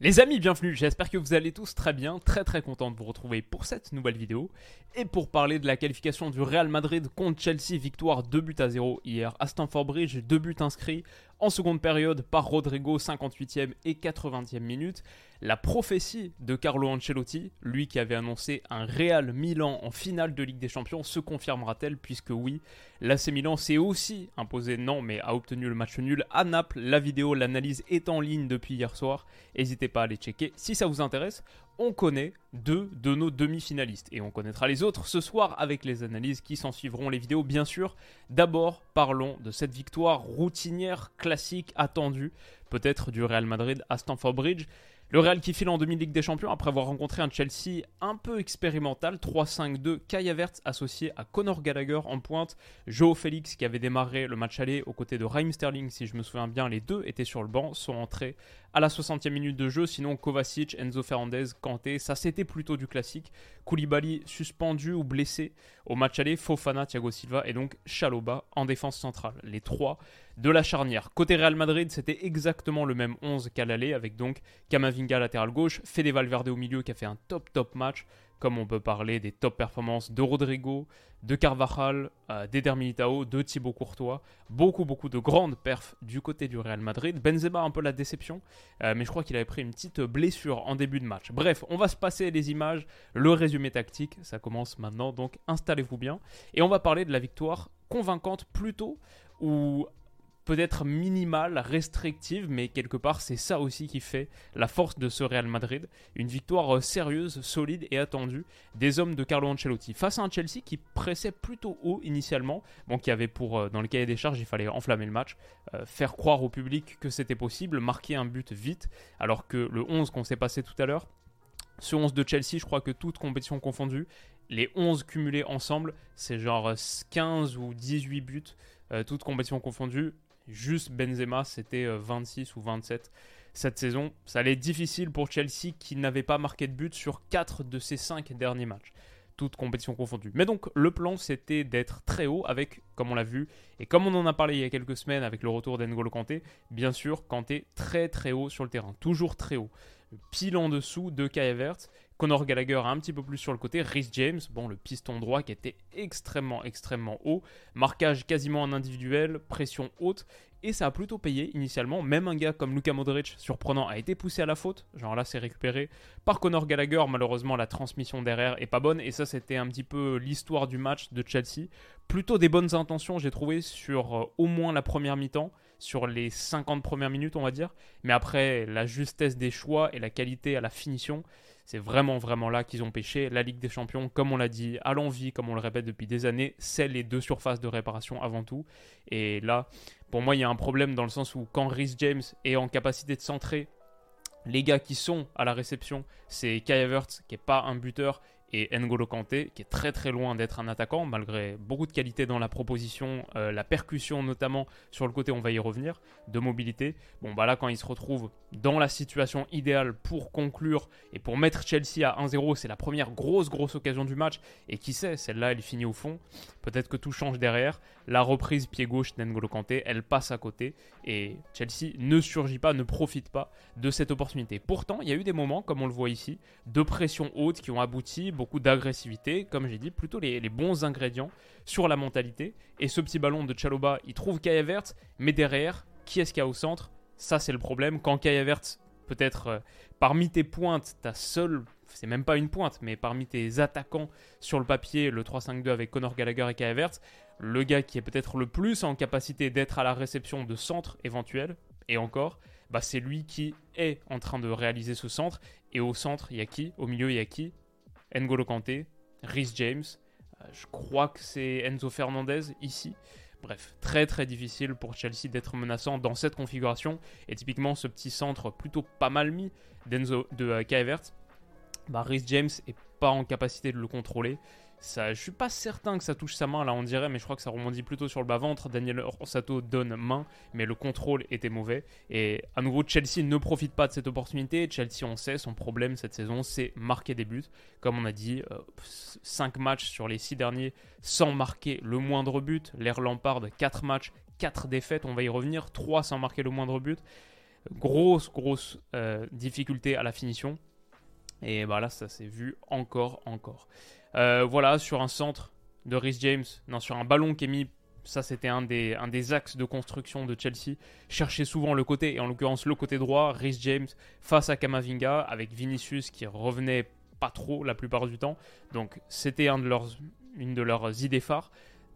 Les amis, bienvenue, j'espère que vous allez tous très bien, très très content de vous retrouver pour cette nouvelle vidéo. Et pour parler de la qualification du Real Madrid contre Chelsea, victoire 2 buts à 0 hier à Stamford Bridge, 2 buts inscrits en seconde période par Rodrigo, 58e et 80e minute. La prophétie de Carlo Ancelotti, lui qui avait annoncé un Real Milan en finale de Ligue des Champions, se confirmera-t-elle puisque oui, l'AC Milan s'est aussi imposé non mais a obtenu le match nul à Naples. La vidéo, l'analyse est en ligne depuis hier soir. N'hésitez pas à aller checker si ça vous intéresse. On connaît deux de nos demi-finalistes et on connaîtra les autres ce soir avec les analyses qui s'en suivront, les vidéos bien sûr. D'abord, parlons de cette victoire routinière, classique, attendue, peut-être du Real Madrid à Stamford Bridge. Le Real qui file en demi-ligue des champions après avoir rencontré un Chelsea un peu expérimental, 3-5-2, Kai Havertz associé à Conor Gallagher en pointe, Joe Félix qui avait démarré le match aller aux côtés de Raheem Sterling, si je me souviens bien, les deux étaient sur le banc, sont entrés à la 60e minute de jeu, sinon Kovacic, Enzo Fernandez, Kanté, ça c'était plutôt du classique, Koulibaly suspendu ou blessé au match aller, Fofana, Thiago Silva et donc Chaloba en défense centrale, les trois de la charnière. Côté Real Madrid, c'était exactement le même 11 qu'à l'aller, avec donc Kamavinga latéral gauche, Fede Valverde au milieu qui a fait un top top match, comme on peut parler des top performances de Rodrigo, de Carvajal, euh, d'Eder de Thibaut Courtois. Beaucoup, beaucoup de grandes perfs du côté du Real Madrid. Benzema, un peu la déception, euh, mais je crois qu'il avait pris une petite blessure en début de match. Bref, on va se passer les images, le résumé tactique, ça commence maintenant, donc installez-vous bien. Et on va parler de la victoire convaincante plutôt, ou peut-être minimale, restrictive, mais quelque part c'est ça aussi qui fait la force de ce Real Madrid. Une victoire euh, sérieuse, solide et attendue des hommes de Carlo Ancelotti face à un Chelsea qui pressait plutôt haut initialement, bon qui avait pour euh, dans le cahier des charges il fallait enflammer le match, euh, faire croire au public que c'était possible, marquer un but vite, alors que le 11 qu'on s'est passé tout à l'heure, ce 11 de Chelsea, je crois que toute compétition confondue, les 11 cumulés ensemble, c'est genre 15 ou 18 buts, toutes compétitions confondues. Juste Benzema, c'était 26 ou 27 cette saison. Ça allait difficile pour Chelsea qui n'avait pas marqué de but sur 4 de ses 5 derniers matchs. Toutes compétitions confondues. Mais donc, le plan, c'était d'être très haut avec, comme on l'a vu, et comme on en a parlé il y a quelques semaines avec le retour d'Engolo Kanté, bien sûr, Kanté très très haut sur le terrain. Toujours très haut. Pile en dessous de Kai Conor Gallagher un petit peu plus sur le côté, Rhys James, bon le piston droit qui était extrêmement extrêmement haut, marquage quasiment en individuel, pression haute, et ça a plutôt payé initialement. Même un gars comme Luka Modric, surprenant, a été poussé à la faute. Genre là, c'est récupéré par Conor Gallagher. Malheureusement, la transmission derrière est pas bonne. Et ça, c'était un petit peu l'histoire du match de Chelsea. Plutôt des bonnes intentions, j'ai trouvé, sur euh, au moins la première mi-temps. Sur les 50 premières minutes, on va dire. Mais après, la justesse des choix et la qualité à la finition, c'est vraiment, vraiment là qu'ils ont pêché. La Ligue des Champions, comme on l'a dit, à l'envie, comme on le répète depuis des années, c'est les deux surfaces de réparation avant tout. Et là, pour moi, il y a un problème dans le sens où quand Rhys James est en capacité de centrer, les gars qui sont à la réception, c'est Kai Havertz, qui n'est pas un buteur, et N'Golo Kanté, qui est très très loin d'être un attaquant, malgré beaucoup de qualité dans la proposition, euh, la percussion notamment sur le côté, on va y revenir, de mobilité. Bon, bah là, quand il se retrouve dans la situation idéale pour conclure et pour mettre Chelsea à 1-0, c'est la première grosse grosse occasion du match, et qui sait, celle-là, elle finit au fond. Peut-être que tout change derrière. La reprise pied gauche d'N'Golo Kanté, elle passe à côté, et Chelsea ne surgit pas, ne profite pas de cette opportunité. Pourtant, il y a eu des moments, comme on le voit ici, de pression haute qui ont abouti beaucoup d'agressivité, comme j'ai dit, plutôt les, bons ingrédients sur la mentalité. Et ce petit ballon de Chaloba, il trouve Kai Havertz, mais derrière, qui est-ce qu'il y a au centre? Ça, c'est le problème. Quand Kai Havertz, peut-être euh, parmi tes pointes, ta seule, c'est même pas une pointe, mais parmi tes attaquants sur le papier, le 3-5-2 avec Conor Gallagher et Kai Havertz, le gars qui est peut-être le plus en capacité d'être à la réception de centre éventuel, et encore, bah c'est lui qui est en train de réaliser ce centre. Et au centre, il y a qui? Au milieu, il y a qui? N'Golo Kanté, Rhys James, euh, je crois que c'est Enzo Fernandez ici. Bref, très très difficile pour Chelsea d'être menaçant dans cette configuration. Et typiquement, ce petit centre plutôt pas mal mis d'Enzo de euh, Kaevert, bah, Rhys James est pas en capacité de le contrôler. Ça, je suis pas certain que ça touche sa main là on dirait, mais je crois que ça rebondit plutôt sur le bas-ventre. Daniel Orsato donne main, mais le contrôle était mauvais. Et à nouveau, Chelsea ne profite pas de cette opportunité. Chelsea, on sait, son problème cette saison, c'est marquer des buts. Comme on a dit, 5 euh, matchs sur les 6 derniers sans marquer le moindre but. L'air Lampard, 4 matchs, 4 défaites, on va y revenir. 3 sans marquer le moindre but. Grosse, grosse euh, difficulté à la finition. Et bah là, ça s'est vu encore, encore. Euh, voilà, sur un centre de Rhys James, non, sur un ballon qui est mis, ça c'était un des, un des axes de construction de Chelsea. Chercher souvent le côté, et en l'occurrence le côté droit, Rhys James face à Kamavinga, avec Vinicius qui revenait pas trop la plupart du temps. Donc c'était une de leurs idées phares.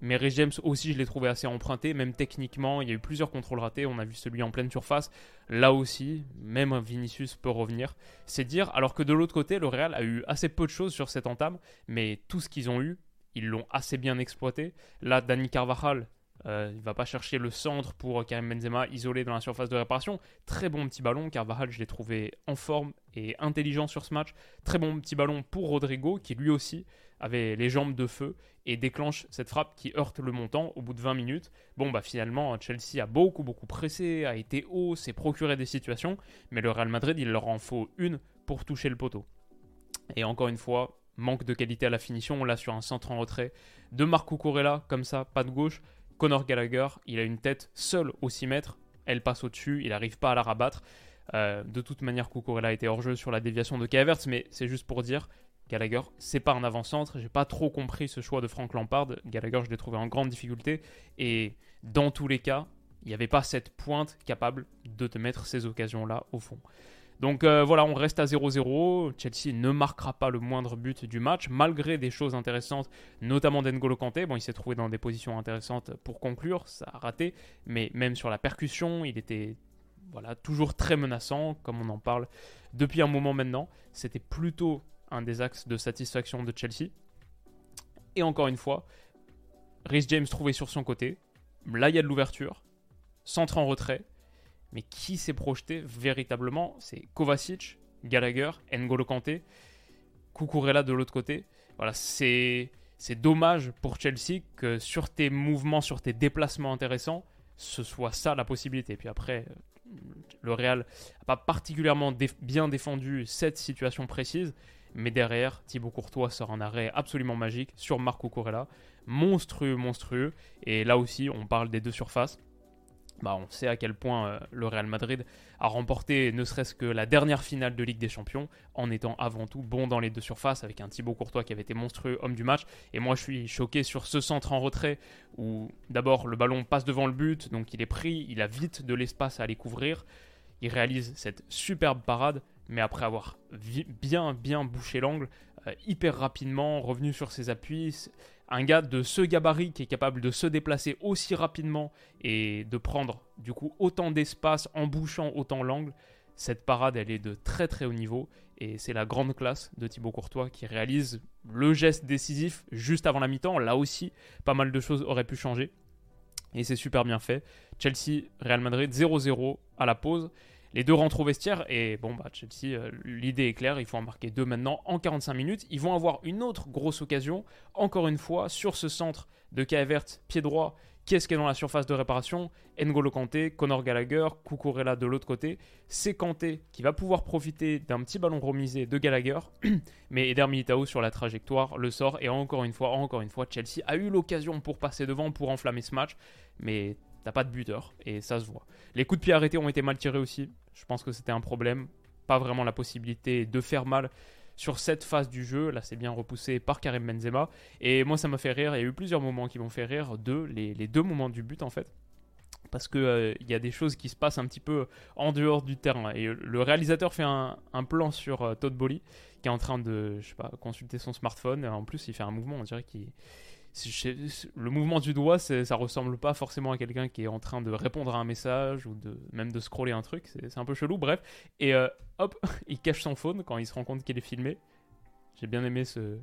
Mais Rhys James aussi, je l'ai trouvé assez emprunté, même techniquement. Il y a eu plusieurs contrôles ratés. On a vu celui en pleine surface. Là aussi, même Vinicius peut revenir. C'est dire, alors que de l'autre côté, le Real a eu assez peu de choses sur cette entame, mais tout ce qu'ils ont eu, ils l'ont assez bien exploité. Là, Dani Carvajal, euh, il va pas chercher le centre pour Karim Benzema isolé dans la surface de réparation. Très bon petit ballon. Carvajal, je l'ai trouvé en forme et intelligent sur ce match. Très bon petit ballon pour Rodrigo, qui lui aussi avait les jambes de feu et déclenche cette frappe qui heurte le montant au bout de 20 minutes. Bon, bah finalement, Chelsea a beaucoup, beaucoup pressé, a été haut, s'est procuré des situations, mais le Real Madrid, il leur en faut une pour toucher le poteau. Et encore une fois, manque de qualité à la finition, là sur un centre en retrait de Marco Corella, comme ça, pas de gauche. Conor Gallagher, il a une tête seule au 6 mètres, elle passe au-dessus, il n'arrive pas à la rabattre. Euh, de toute manière, Cucurella était hors jeu sur la déviation de Kavertz, mais c'est juste pour dire, Gallagher, c'est pas un avant-centre. J'ai pas trop compris ce choix de Frank Lampard. Gallagher, je l'ai trouvé en grande difficulté. Et dans tous les cas, il n'y avait pas cette pointe capable de te mettre ces occasions-là au fond. Donc euh, voilà, on reste à 0-0. Chelsea ne marquera pas le moindre but du match, malgré des choses intéressantes, notamment d'Engolo Kanté. Bon, il s'est trouvé dans des positions intéressantes pour conclure, ça a raté, mais même sur la percussion, il était voilà, toujours très menaçant, comme on en parle depuis un moment maintenant. C'était plutôt un des axes de satisfaction de Chelsea. Et encore une fois, Rhys James trouvé sur son côté. Là, il y a de l'ouverture. Centre en retrait. Mais qui s'est projeté véritablement C'est Kovacic, Gallagher, N'Golo Kanté, Kukurela de l'autre côté. Voilà, c'est c'est dommage pour Chelsea que sur tes mouvements, sur tes déplacements intéressants, ce soit ça la possibilité. Puis après, le Real n'a pas particulièrement bien défendu cette situation précise. Mais derrière, Thibaut Courtois sort un arrêt absolument magique sur Marco Corella. Monstrueux, monstrueux. Et là aussi, on parle des deux surfaces. Bah, on sait à quel point euh, le Real Madrid a remporté ne serait-ce que la dernière finale de Ligue des Champions en étant avant tout bon dans les deux surfaces avec un Thibaut Courtois qui avait été monstrueux homme du match. Et moi je suis choqué sur ce centre en retrait où d'abord le ballon passe devant le but, donc il est pris, il a vite de l'espace à aller couvrir. Il réalise cette superbe parade mais après avoir bien bien bouché l'angle, euh, hyper rapidement, revenu sur ses appuis, un gars de ce gabarit qui est capable de se déplacer aussi rapidement et de prendre du coup autant d'espace en bouchant autant l'angle, cette parade elle est de très très haut niveau et c'est la grande classe de Thibaut Courtois qui réalise le geste décisif juste avant la mi-temps. Là aussi, pas mal de choses auraient pu changer et c'est super bien fait. Chelsea, Real Madrid 0-0 à la pause les deux rentrent au vestiaire et bon bah Chelsea euh, l'idée est claire il faut en marquer deux maintenant en 45 minutes ils vont avoir une autre grosse occasion encore une fois sur ce centre de Kaevert pied droit qui est-ce qui est dans la surface de réparation? N'Golo Kanté, Conor Gallagher, Cucurella de l'autre côté. C'est Kanté qui va pouvoir profiter d'un petit ballon remisé de Gallagher, mais Eder Militao sur la trajectoire le sort et encore une fois, encore une fois, Chelsea a eu l'occasion pour passer devant, pour enflammer ce match, mais t'as pas de buteur et ça se voit. Les coups de pied arrêtés ont été mal tirés aussi. Je pense que c'était un problème. Pas vraiment la possibilité de faire mal sur cette phase du jeu. Là, c'est bien repoussé par Karim Benzema. Et moi, ça m'a fait rire. Il y a eu plusieurs moments qui m'ont fait rire. Deux, les, deux moments du but, en fait. Parce qu'il euh, y a des choses qui se passent un petit peu en dehors du terrain. Et le réalisateur fait un, plan sur euh, Todd Bolly, qui est en train de je sais pas, consulter son smartphone. En plus, il fait un mouvement, on dirait qu'il le mouvement du doigt, ça ressemble pas forcément à quelqu'un qui est en train de répondre à un message ou de même de scroller un truc. C'est un peu chelou, bref. Et euh, hop, il cache son phone quand il se rend compte qu'il est filmé. J'ai bien aimé ce,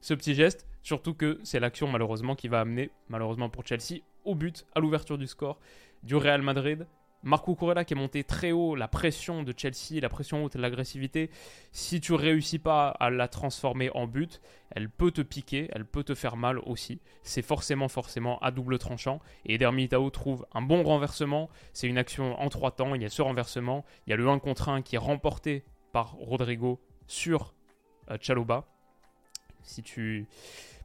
ce petit geste, surtout que c'est l'action malheureusement qui va amener, malheureusement pour Chelsea, au but, à l'ouverture du score du Real Madrid. Marco Corella qui est monté très haut, la pression de Chelsea, la pression haute, l'agressivité, si tu réussis pas à la transformer en but, elle peut te piquer, elle peut te faire mal aussi. C'est forcément, forcément à double tranchant. Et Eder Militao trouve un bon renversement. C'est une action en trois temps. Il y a ce renversement, il y a le 1 contre 1 qui est remporté par Rodrigo sur euh, Chaloba. Si tu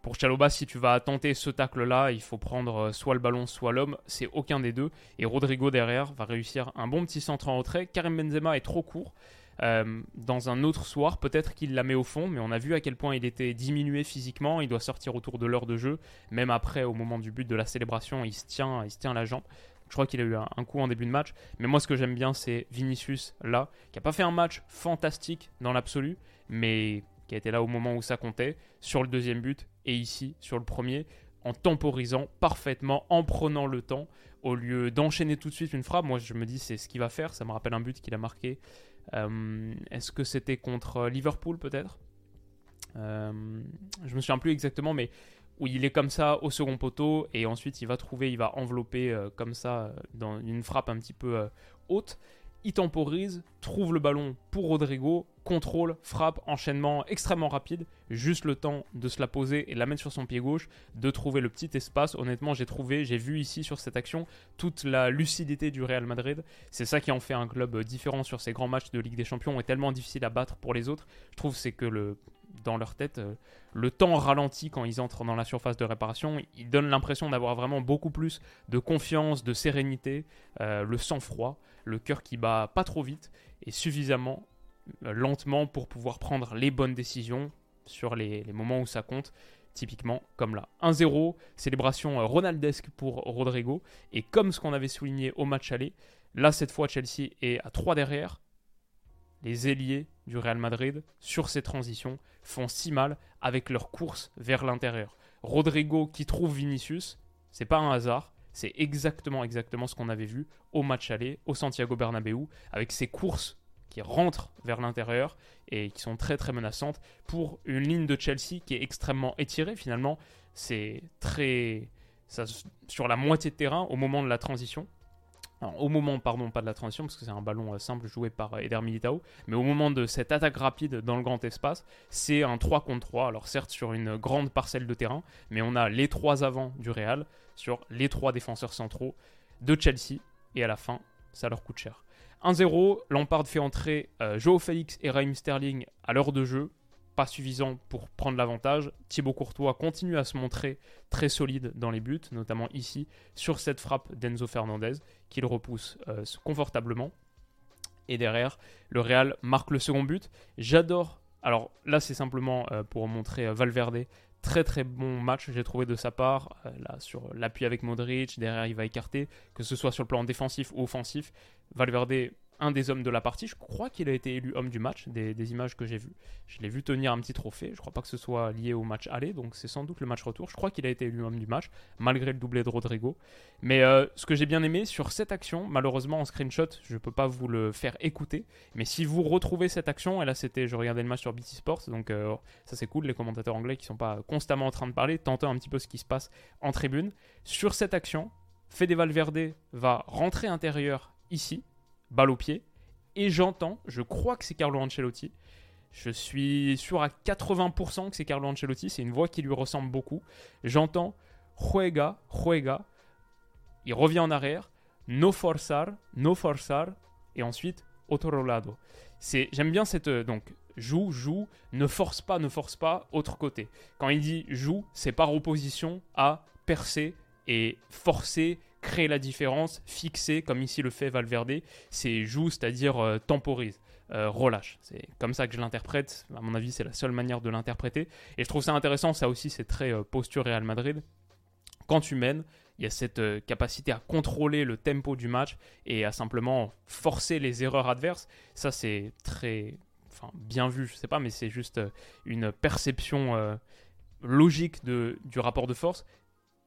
pour Chaloba, si tu vas tenter ce tacle-là, il faut prendre euh, soit le ballon, soit l'homme. C'est aucun des deux. Et Rodrigo derrière va réussir un bon petit centre en retrait. Karim Benzema est trop court. Euh, dans un autre soir, peut-être qu'il la met au fond, mais on a vu à quel point il était diminué physiquement. Il doit sortir autour de l'heure de jeu. Même après, au moment du but de la célébration, il se tient, il se tient la jambe. Je crois qu'il a eu un, coup en début de match. Mais moi, ce que j'aime bien, c'est Vinicius là, qui n'a pas fait un match fantastique dans l'absolu, mais qui a été là au moment où ça comptait, sur le deuxième but et ici sur le premier, en temporisant parfaitement, en prenant le temps, au lieu d'enchaîner tout de suite une frappe. Moi, je me dis, c'est ce qu'il va faire. Ça me rappelle un but qu'il a marqué. Euh, est-ce que c'était contre Liverpool peut-être? Euh, Je me souviens plus exactement, mais où il est comme ça au second poteau et ensuite il va trouver, il va envelopper euh, comme ça dans une frappe un petit peu haute il temporise, trouve le ballon pour Rodrigo, contrôle, frappe, enchaînement extrêmement rapide, juste le temps de se la poser et la mettre sur son pied gauche, de trouver le petit espace. Honnêtement, j'ai trouvé, j'ai vu ici sur cette action toute la lucidité du Real Madrid. C'est ça qui en fait un club différent sur ces grands matchs de Ligue des Champions et tellement difficile à battre pour les autres. Je trouve c'est que le dans leur tête, euh, le temps ralentit quand ils entrent dans la surface de réparation. Ils donnent l'impression d'avoir vraiment beaucoup plus de confiance, de sérénité, euh, le sang-froid, le cœur qui bat pas trop vite et suffisamment lentement pour pouvoir prendre les bonnes décisions sur les, moments où ça compte. Typiquement comme là. 1-0, célébration ronaldesque pour Rodrigo. Et comme ce qu'on avait souligné au match aller, là cette fois Chelsea est à 3 derrière. Les ailiers du Real Madrid sur ces transitions font si mal avec leur course vers l'intérieur. Rodrigo qui trouve Vinicius, c'est pas un hasard, c'est exactement exactement ce qu'on avait vu au match aller au Santiago Bernabéu avec ses courses qui rentrent vers l'intérieur et qui sont très très menaçantes pour une ligne de Chelsea qui est extrêmement étirée finalement, c'est très sur la moitié de terrain au moment de la transition au moment, pardon, pas de la transition, parce que c'est un ballon euh, simple joué par euh, Eder Militao, mais au moment de cette attaque rapide dans le grand espace, c'est un 3 contre 3. Alors certes sur une grande parcelle de terrain, mais on a les trois avants du Real sur les trois défenseurs centraux de Chelsea, et à la fin, ça leur coûte cher. 1-0, Lampard fait entrer euh, Joe Félix et Raheem Sterling à l'heure de jeu pas suffisant pour prendre l'avantage. Thibaut Courtois continue à se montrer très solide dans les buts, notamment ici sur cette frappe d'Enzo Fernandez qu'il repousse euh, confortablement. Et derrière, le Real marque le second but. J'adore. Alors là, c'est simplement euh, pour montrer euh, Valverde. Très très bon match, j'ai trouvé de sa part. là, sur l'appui avec Modric, derrière, il va écarter, que ce soit sur le plan défensif ou offensif. Valverde un des hommes de la partie. Je crois qu'il a été élu homme du match, des, images que j'ai vues. Je l'ai vu tenir un petit trophée. Je crois pas que ce soit lié au match aller, donc c'est sans doute le match retour. Je crois qu'il a été élu homme du match, malgré le doublé de Rodrigo. Mais euh, ce que j'ai bien aimé sur cette action, malheureusement en screenshot, je peux pas vous le faire écouter. Mais si vous retrouvez cette action, et là c'était, je regardais le match sur BT Sports, donc euh, ça c'est cool, les commentateurs anglais qui sont pas constamment en train de parler, tentant un petit peu ce qui se passe en tribune. Sur cette action, Fede Valverde va rentrer intérieur ici balle au pied, et j'entends, je crois que c'est Carlo Ancelotti, je suis sûr à 80% que c'est Carlo Ancelotti, c'est une voix qui lui ressemble beaucoup. J'entends Juega, Juega, il revient en arrière, no forzar, no forzar, et ensuite otro lado. J'aime bien cette euh, donc joue, joue, ne force pas, ne force pas, autre côté. Quand il dit joue, c'est par opposition à percer et forcer créer la différence, fixer, comme ici le fait Valverde, c'est joue, c'est-à-dire euh, temporise. Euh, relâche. C'est comme ça que je l'interprète. À mon avis, c'est la seule manière de l'interpréter. Et je trouve ça intéressant. Ça aussi, c'est très euh, posture Real Madrid. Quand tu mènes, il y a cette capacité à contrôler le tempo du match et à simplement forcer les erreurs adverses. Ça, c'est très enfin, bien vu, je sais pas, mais c'est juste une perception logique de, du rapport de force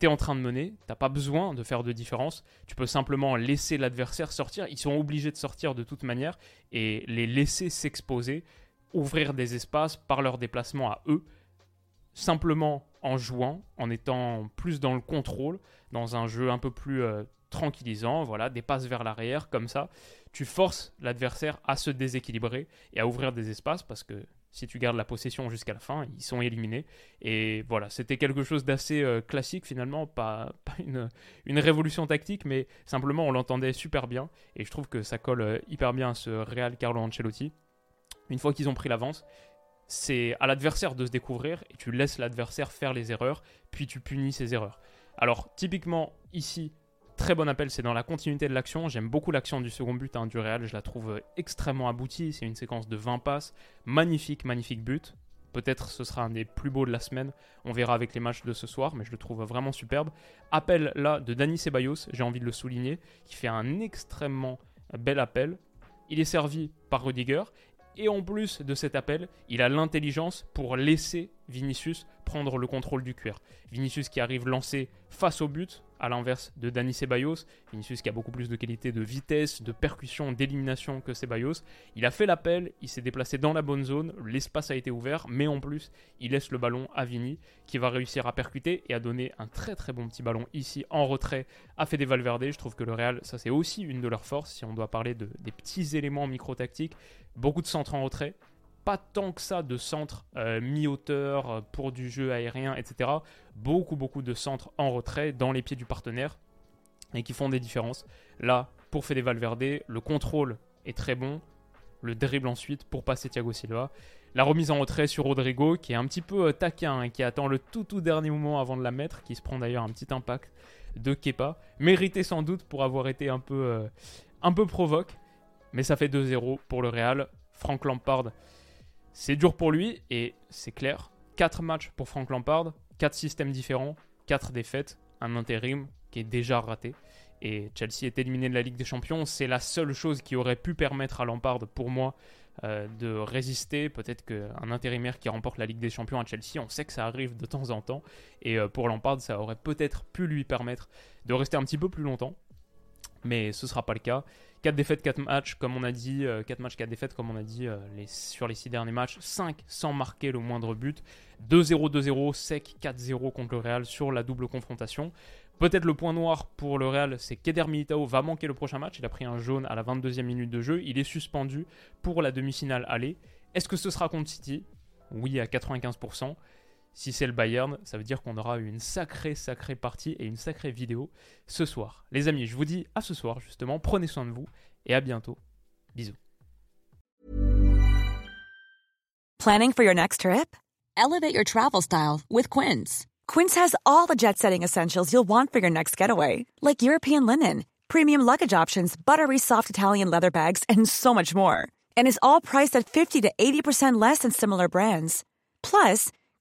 en train de mener, t'as pas besoin de faire de différence, tu peux simplement laisser l'adversaire sortir, ils sont obligés de sortir de toute manière, et les laisser s'exposer, ouvrir des espaces par leur déplacement à eux, simplement en jouant, en étant plus dans le contrôle, dans un jeu un peu plus euh, tranquillisant, voilà, des passes vers l'arrière, comme ça, tu forces l'adversaire à se déséquilibrer et à ouvrir des espaces parce que si tu gardes la possession jusqu'à la fin, ils sont éliminés. Et voilà, c'était quelque chose d'assez euh, classique finalement, pas, une, révolution tactique, mais simplement on l'entendait super bien. Et je trouve que ça colle euh, hyper bien à ce Real Carlo Ancelotti. Une fois qu'ils ont pris l'avance, c'est à l'adversaire de se découvrir et tu laisses l'adversaire faire les erreurs, puis tu punis ses erreurs. Alors typiquement ici, Très bon appel, c'est dans la continuité de l'action. J'aime beaucoup l'action du second but hein, du Real, je la trouve euh, extrêmement aboutie. C'est une séquence de 20 passes. Magnifique, magnifique but. Peut-être ce sera un des plus beaux de la semaine. On verra avec les matchs de ce soir, mais je le trouve vraiment superbe. Appel là de Dani Ceballos, j'ai envie de le souligner, qui fait un extrêmement bel appel. Il est servi par Rudiger. Et en plus de cet appel, il a l'intelligence pour laisser Vinicius prendre le contrôle du cuir. Vinicius qui arrive lancé face au but, à l'inverse de Dani Ceballos. Vinicius qui a beaucoup plus de qualité de vitesse, de percussion, d'élimination que Ceballos. Il a fait l'appel, il s'est déplacé dans la bonne zone, l'espace a été ouvert, mais en plus, il laisse le ballon à Vini qui va réussir à percuter et à donner un très très bon petit ballon ici en retrait à Fede Valverde. Je trouve que le Real, ça c'est aussi une de leurs forces si on doit parler de, des petits éléments micro-tactiques. Beaucoup de centres en retrait, pas tant que ça de centres euh, mi-hauteur euh, pour du jeu aérien, etc. Beaucoup, beaucoup de centres en retrait dans les pieds du partenaire et qui font des différences. Là, pour Fede Valverde, le contrôle est très bon. Le dribble ensuite pour passer Thiago Silva. La remise en retrait sur Rodrigo qui est un petit peu euh, taquin, et hein, qui attend le tout tout dernier moment avant de la mettre, qui se prend d'ailleurs un petit impact de Kepa. Mérité sans doute pour avoir été un peu, un peu provoque. Mais ça fait 2-0 pour le Real. Frank Lampard c'est dur pour lui et c'est clair. 4 matchs pour Frank Lampard, 4 systèmes différents, 4 défaites, un intérim qui est déjà raté. Et Chelsea est éliminé de la Ligue des Champions. C'est la seule chose qui aurait pu permettre à Lampard, pour moi, euh, de résister. Peut-être qu'un intérimaire qui remporte la Ligue des Champions à Chelsea, on sait que ça arrive de temps en temps. Et euh, pour Lampard, ça aurait peut-être pu lui permettre de rester un petit peu plus longtemps. Mais ce ne sera pas le cas. 4 défaites, 4 matchs, comme on a dit, 4 euh, matchs, 4 défaites, comme on a dit euh, sur les 6 derniers matchs, 5 sans marquer le moindre but, 2-0, 2-0, sec, 4-0 contre le Real sur la double confrontation. Peut-être le point noir pour le Real, c'est qu'Eder Militao va manquer le prochain match. Il a pris un jaune à la 22e minute de jeu. Il est suspendu pour la demi-finale aller. Est-ce que ce sera contre City? Oui, à 95%. Si c'est le Bayern, ça veut dire qu'on aura une sacrée, sacrée partie et une sacrée vidéo ce soir. Les amis, je vous dis à ce soir justement, prenez soin de vous et à bientôt. Bisous. Planning for your next trip? Elevate your travel style with Quince. Quince has all the jet-setting essentials you'll want for your next getaway, like European linen, premium luggage options, buttery soft Italian leather bags, and so much more. And is all priced at 50 to 80% less than similar brands. Plus,